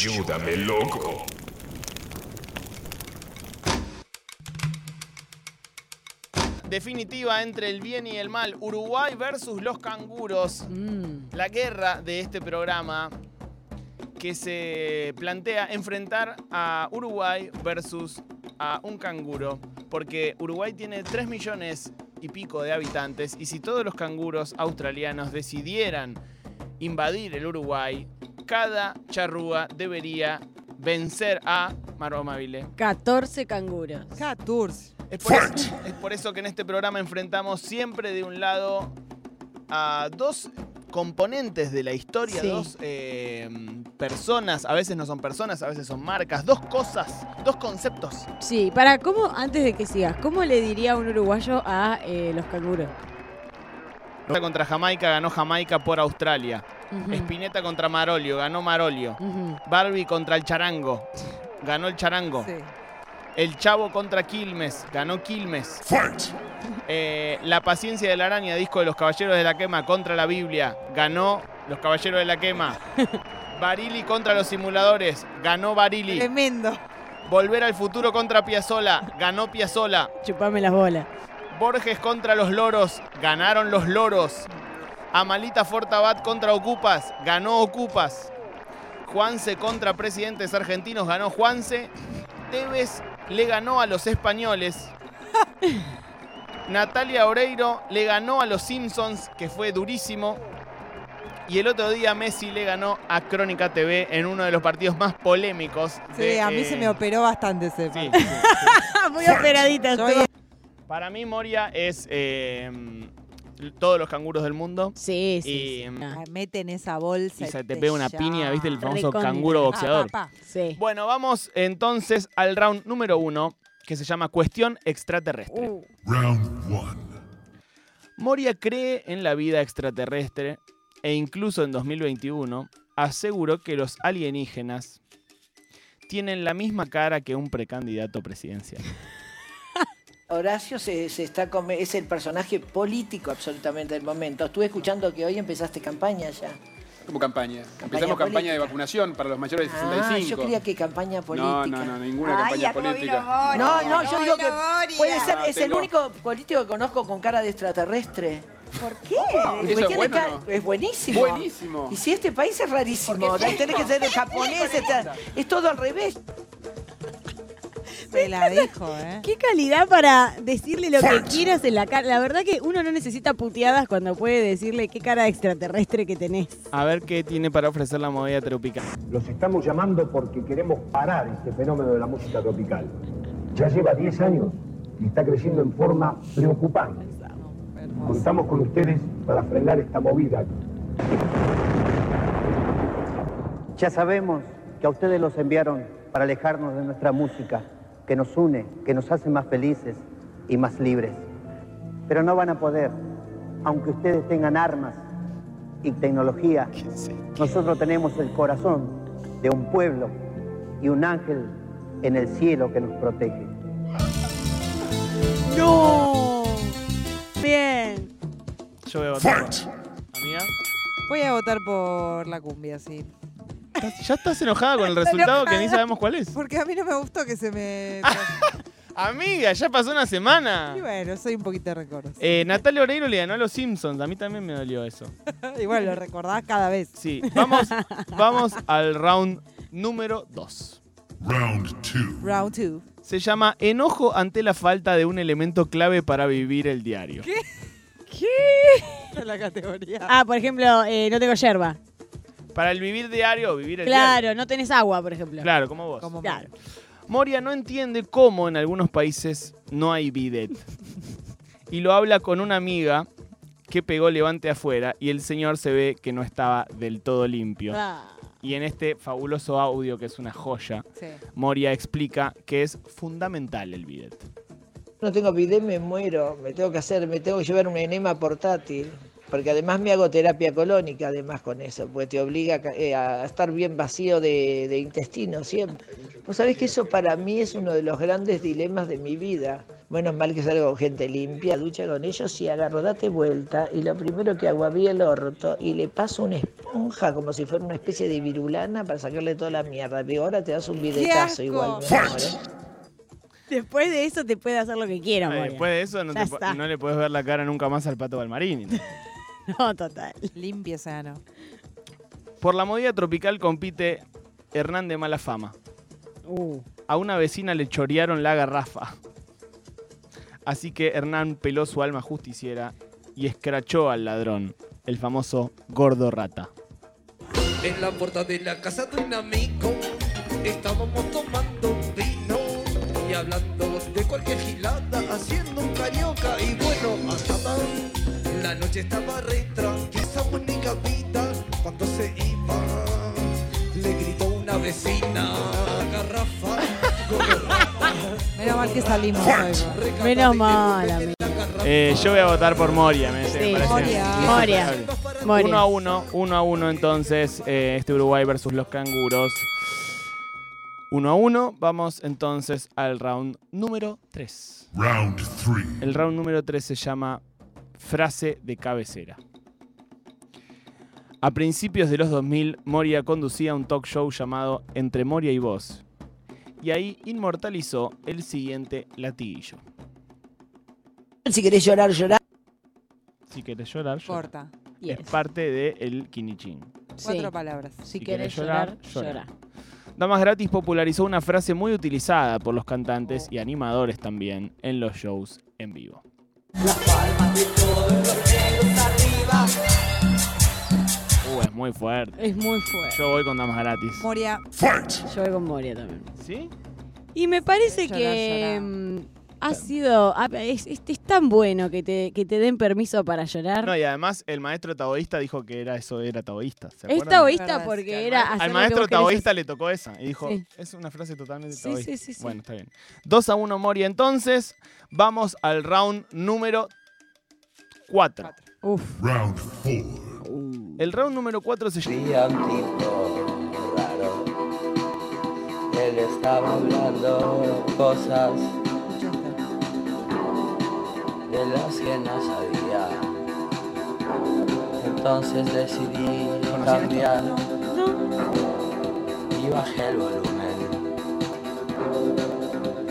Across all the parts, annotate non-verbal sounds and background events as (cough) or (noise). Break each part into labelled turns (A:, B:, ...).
A: Ayúdame, loco.
B: Definitiva entre el bien y el mal. Uruguay versus los canguros.
C: Mm.
B: La guerra de este programa que se plantea enfrentar a Uruguay versus a un canguro. Porque Uruguay tiene 3 millones y pico de habitantes y si todos los canguros australianos decidieran invadir el Uruguay, cada charrúa debería vencer a Maromabile.
C: 14 canguros.
D: 14.
B: Es por, eso, es por eso que en este programa enfrentamos siempre de un lado a dos componentes de la historia,
C: Sí.
B: dos eh, personas, a veces no son personas, a veces son marcas, dos cosas, dos conceptos.
C: Sí, para cómo, antes de que sigas, ¿cómo le diría un uruguayo a eh, los canguros?
B: Contra Jamaica ganó Jamaica por Australia. Espineta contra Marolio, ganó Marolio.
C: ujú.
B: Barbie contra el Charango, ganó el Charango.
D: Sí.
B: El Chavo contra Quilmes, ganó Quilmes. Eh, la paciencia de la araña, disco de los Caballeros de la Quema contra la Biblia, ganó los Caballeros de la Quema. (laughs) Barili contra los simuladores, ganó Barili.
D: Tremendo.
B: Volver al futuro contra Piazzola, ganó Piazzola.
C: Chupame las bolas.
B: Borges contra los loros, ganaron los loros. Amalita Fortabat contra Ocupas, ganó Ocupas. Juanse contra presidentes argentinos, ganó Juanse. Tevez le ganó a los españoles. (laughs) Natalia Oreiro le ganó a los Simpsons, que fue durísimo. Y el otro día Messi le ganó a Crónica TV en uno de los partidos más polémicos.
D: Sí,
B: de,
D: a mí
B: eh,
D: se me operó bastante ese.
B: sí,
D: partido.
B: sí, sí. (laughs)
C: Muy operadita.
D: Yo.
B: Para mí Moria es eh, todos los canguros del mundo.
C: Sí, sí.
B: Y,
C: sí.
B: mm,
C: Ah,
D: Ah, Mete en esa bolsa.
B: Y se te pega una
D: ya.
B: piña, ¿viste? El famoso
C: Recontra.
B: canguro boxeador.
D: Pa, pa.
C: sí.
B: Bueno, vamos entonces al round número uno, que se llama Cuestión Extraterrestre.
C: Uh,
A: Round one.
B: Moria cree en la vida extraterrestre e incluso en 2021 aseguró que los alienígenas tienen la misma cara que un precandidato presidencial.
E: Horacio se, se está come- es el personaje político absolutamente del momento. Estuve escuchando que hoy empezaste campaña ya.
F: Como campaña. Empezamos campaña de vacunación para los mayores de
E: Ah,
F: 65.
E: yo creía que campaña política.
F: No, no, no, ninguna campaña política.
E: No, no, yo digo que puede ser,
F: No,
E: es el único político que conozco con cara de extraterrestre. ¿Por qué?
F: ¿Eso es bueno no?
E: es buenísimo.
F: Buenísimo.
E: Y si este país es rarísimo, tenés que ser el (laughs) japonés, es todo al revés.
D: Me la dijo, ¿eh?
C: Qué calidad para decirle lo que quieras en la cara. La verdad que uno no necesita puteadas cuando puede decirle qué cara de extraterrestre que tenés.
B: A ver qué tiene para ofrecer la movida tropical.
G: Los estamos llamando porque queremos parar este fenómeno de la música tropical. Ya lleva 10 años y está creciendo en forma preocupante. Contamos con ustedes para frenar esta movida.
H: Ya sabemos que a ustedes los enviaron para alejarnos de nuestra música, que nos une, que nos hace más felices y más libres. Pero no van a poder, aunque ustedes tengan armas y tecnología. Nosotros tenemos el corazón de un pueblo y un ángel en el cielo que nos protege.
C: ¡No! Bien.
B: Yo voy a votar. Amiga,
D: Voy a votar por la cumbia, sí.
B: ¿Estás- ¿ya estás enojada con el (laughs) resultado que ni sabemos cuál es?
D: Porque a mí no me gustó que se me... (laughs)
B: Amiga, ya pasó una semana.
D: y bueno, soy un poquito recordo.
B: Eh, Natalia Oreiro le ganó a los Simpsons. A mí también me dolió eso. (laughs)
D: Igual lo recordás cada vez.
B: Sí, vamos, vamos al round número 2.
A: Round two.
D: Round two.
B: Se llama Enojo ante la falta de un elemento clave para vivir el diario.
D: la categoría.
C: Ah, por ejemplo, eh, no tengo yerba.
B: Para el vivir diario, vivir el diario.
C: Claro, no tenés agua, por ejemplo.
B: Claro, como vos.
D: Como
C: Claro.
B: Moria no entiende cómo en algunos países no hay bidet. Y lo habla con una amiga que pegó levante afuera y el señor se ve que no estaba del todo limpio.
C: Ah.
B: Y en este fabuloso audio, que es una joya,
D: Sí.
B: Moria explica que es fundamental el bidet.
E: No tengo bidet, me muero. Me tengo que hacer, me tengo que llevar un enema portátil. Porque además me hago terapia colónica, además con eso, porque te obliga a eh, a estar bien vacío de, de intestino siempre. Vos sabés que eso para mí es uno de los grandes dilemas de mi vida. Menos mal que salgo con gente limpia, ducha con ellos y agarro, date vuelta. Y lo primero que hago, abrí el orto y le paso una esponja como si fuera una especie de virulana para sacarle toda la mierda. Digo, ahora te das un bidetazo igual, mi amor, ¿eh?
C: Después de eso te puede hacer lo que quiera,
B: Eh. Después de eso no, te no le puedes ver la cara nunca más al pato Balmarini. (laughs) (laughs)
C: No, total.
D: Limpia sano.
B: Por la movida tropical compite Hernán de Mala Fama.
C: Uh,
B: A una vecina le chorearon la garrafa. Así que Hernán peló su alma justiciera y escrachó al ladrón, el famoso gordo rata.
I: En la puerta de la casa de un amigo estábamos tomando hablando de cualquier gilada, haciendo un carioca y bueno, hasta tan. La noche estaba retra y esa única vida cuando se iba le gritó una vecina garrafa, garrafa.
D: Menos mal que salimos hoy.
C: menos mal, amigo.
B: Eh, yo voy a votar por Moria, me,
C: Sí,
B: me parece
D: Moria.
C: Moria.
B: Uno a uno, uno a uno entonces, eh, este Uruguay versus los canguros. Uno a uno, vamos entonces al round número 3.
A: Round 3.
B: El round número 3 se llama Frase de cabecera. A principios de los 2000, Moria conducía un talk show llamado Entre Moria y Vos. Y ahí inmortalizó el siguiente latiguillo.
E: Si querés llorar, llorar.
B: Si querés llorar, llora.
D: Corta.
C: Yes.
B: Es parte del el quinichín.
D: Cuatro palabras.
C: Si
B: Si
C: querés
B: querés
C: llorar,
B: llorar,
C: llora.
B: Damas Gratis popularizó una frase muy utilizada por los cantantes y animadores también en los shows en vivo. Uh, es muy fuerte.
C: Es muy fuerte.
B: Yo voy con Damas Gratis.
D: Moria.
C: Yo voy con Moria también.
B: ¿Sí?
C: Y me parece que
D: llorar.
C: Ha sido. Es, es- es tan bueno que te, que te den permiso para llorar.
B: No, y además el maestro taoísta dijo que era eso era taoísta. ¿se
C: es taoísta porque era. hacer
B: Al maestro taoísta le tocó esa y dijo,
C: Sí.
B: es una frase totalmente
C: Sí,
B: taoísta.
C: sí, sí, sí.
B: Bueno, está bien. 2 a 1 Moria entonces. Vamos al round número 4.
C: Uf.
A: Round 4.
B: El round número 4 se llama...
J: Él estaba hablando cosas de las que no sabía. Entonces decidí cambiar y bajé el volumen.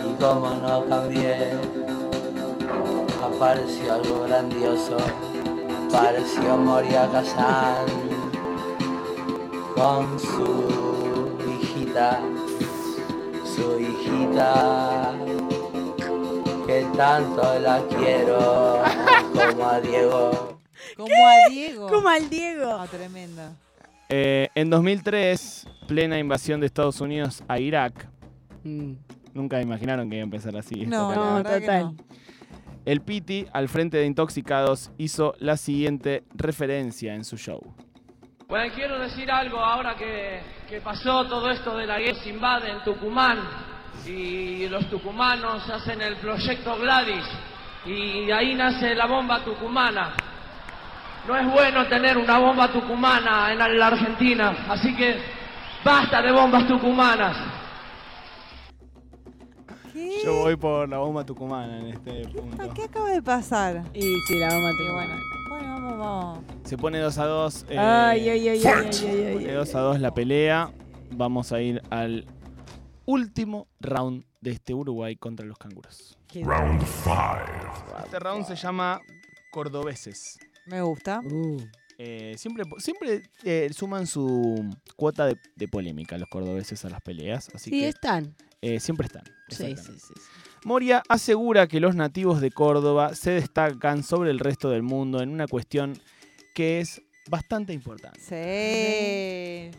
J: Y como no cambié, apareció algo grandioso. Apareció Moria Kazan con su hijita, su hijita, que tanto la quiero (laughs) como a Diego.
D: Como a Diego.
C: Como al Diego.
D: Ah, tremendo.
B: Eh, en 2003, plena invasión de Estados Unidos a Irak.
C: Mm.
B: Nunca imaginaron que iba a empezar así. esta
D: No, la
C: No, total.
B: El Piti, al frente de Intoxicados, hizo la siguiente referencia en su show.
K: Bueno, quiero decir algo ahora que, que pasó todo esto de la guerra invade en Tucumán y los tucumanos hacen el proyecto Gladys y ahí nace la bomba tucumana. No es bueno tener una bomba tucumana en la Argentina, así que basta de bombas tucumanas.
D: ¿Qué?
B: Yo voy por la bomba tucumana en este punto.
D: ¿Qué acaba de pasar?
C: Y sí, la vamos a
D: Y
C: tener.
D: bueno, vamos, vamos.
B: Se pone 2 a 2.
C: Ay, ay, ay, ay, ay, ay, ay,
B: 2 a 2 la pelea. Vamos a ir al último round de este Uruguay contra los canguros.
C: Qué
A: Round 5.
B: Este round se llama Cordobeses.
D: Me gusta.
C: Uh,
B: Eh, siempre siempre eh, suman su cuota de, de polémica los cordobeses a las peleas, así
C: sí,
B: que
C: están.
B: eh, siempre están.
C: Sí, sí, sí.
B: Moria asegura que los nativos de Córdoba se destacan sobre el resto del mundo en una cuestión que es bastante importante.
D: Sí.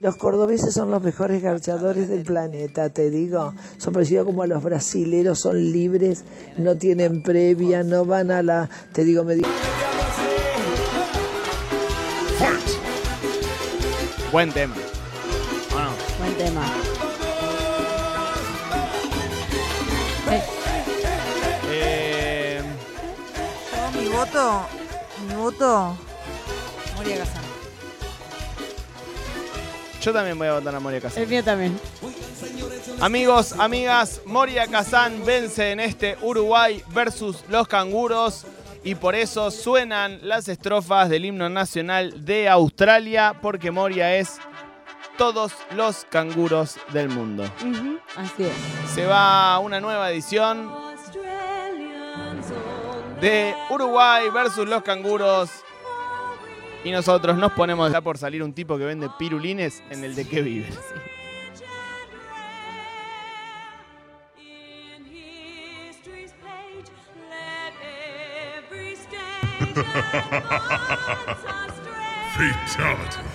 E: Los cordobeses son los mejores garchadores del planeta, te digo. Son parecidos como a los brasileros, son libres, no tienen previa, no van a la... Te digo, me digo...
B: Buen tema.
C: Buen tema. Eh,
B: Eh,
D: Yo, mi voto, mi voto, Moria Kazan.
B: Yo también voy a votar a Moria
C: el
B: Casas.
C: mío también.
B: Amigos, amigas, Moria Kazán vence en este Uruguay versus los canguros y por eso suenan las estrofas del himno nacional de Australia porque Moria es todos los canguros del mundo.
C: Así es.
B: Se va una nueva edición de Uruguay versus los canguros. Y nosotros nos ponemos, está por salir un tipo que vende pirulines en el de qué vive. (laughs)
A: Fatality.